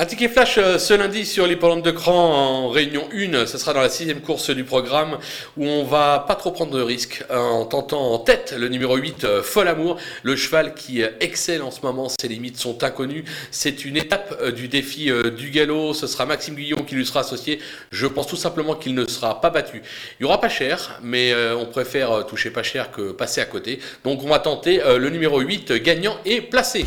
Un ticket flash euh, ce lundi sur l'hippodrome de Cran en réunion 1. Ce sera dans la sixième course du programme où on va pas trop prendre de risques hein, en tentant en tête le numéro 8, euh, Fol Amour. Le cheval qui excelle en ce moment, ses limites sont inconnues. C'est une étape euh, du défi du galop. Ce sera Maxime Guillon qui lui sera associé. Je pense tout simplement qu'il ne sera pas battu. Il y aura pas cher, mais on préfère toucher pas cher que passer à côté. Donc on va tenter le numéro 8 gagnant et placé.